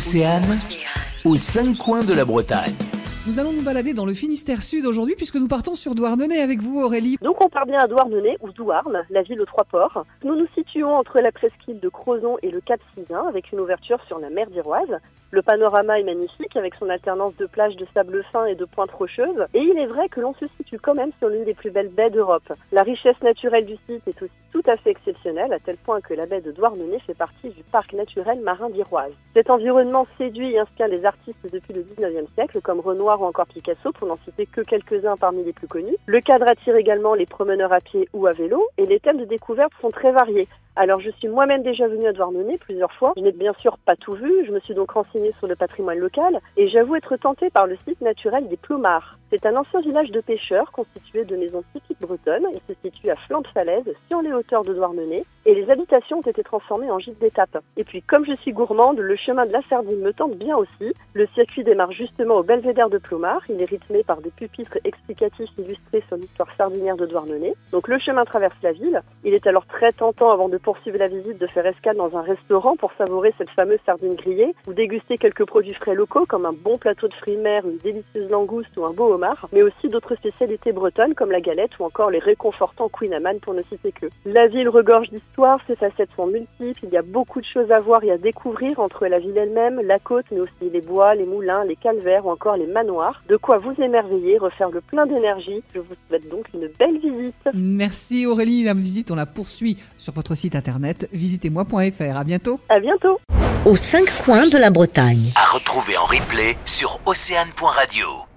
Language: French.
Océane, aux cinq coins de la Bretagne. Nous allons nous balader dans le Finistère Sud aujourd'hui puisque nous partons sur Douarnenez avec vous Aurélie. Donc on part bien à Douarnenez ou Douarn, la ville aux trois ports. Nous nous situons entre la presqu'île de Crozon et le Cap Sizun avec une ouverture sur la mer d'Iroise. Le panorama est magnifique avec son alternance de plages de sable fin et de pointes rocheuses. Et il est vrai que l'on se situe quand même sur l'une des plus belles baies d'Europe. La richesse naturelle du site est aussi tout à fait exceptionnelle, à tel point que la baie de Douarnenez fait partie du parc naturel marin d'Iroise. Cet environnement séduit et inspire les artistes depuis le 19e siècle, comme Renoir ou encore Picasso, pour n'en citer que quelques-uns parmi les plus connus. Le cadre attire également les promeneurs à pied ou à vélo, et les thèmes de découverte sont très variés. Alors je suis moi-même déjà venue à Douarnenez plusieurs fois. Je n'ai bien sûr pas tout vu, je me suis donc renseignée sur le patrimoine local et j'avoue être tentée par le site naturel des Plomards. C'est un ancien village de pêcheurs constitué de maisons typiques bretonnes. Il se situe à flanc de falaise, sur les hauteurs de Douarnenez, et les habitations ont été transformées en gîte d'étape. Et puis, comme je suis gourmande, le chemin de la sardine me tente bien aussi. Le circuit démarre justement au belvédère de Plomard. Il est rythmé par des pupitres explicatifs illustrés sur l'histoire sardinière de Douarnenez. Donc, le chemin traverse la ville. Il est alors très tentant, avant de poursuivre la visite, de faire escale dans un restaurant pour savourer cette fameuse sardine grillée ou déguster quelques produits frais locaux comme un bon plateau de fruits de mer, une délicieuse langouste ou un beau mais aussi d'autres spécialités bretonnes comme la galette ou encore les réconfortants Queen Amman pour ne citer que. La ville regorge d'histoire, ses facettes sont multiples, il y a beaucoup de choses à voir et à découvrir entre la ville elle-même, la côte, mais aussi les bois, les moulins, les calvaires ou encore les manoirs. De quoi vous émerveiller, refaire le plein d'énergie. Je vous souhaite donc une belle visite. Merci Aurélie, la visite on la poursuit sur votre site internet visitez-moi.fr. À bientôt. À bientôt. Aux cinq coins de la Bretagne. À retrouver en replay sur océane.radio.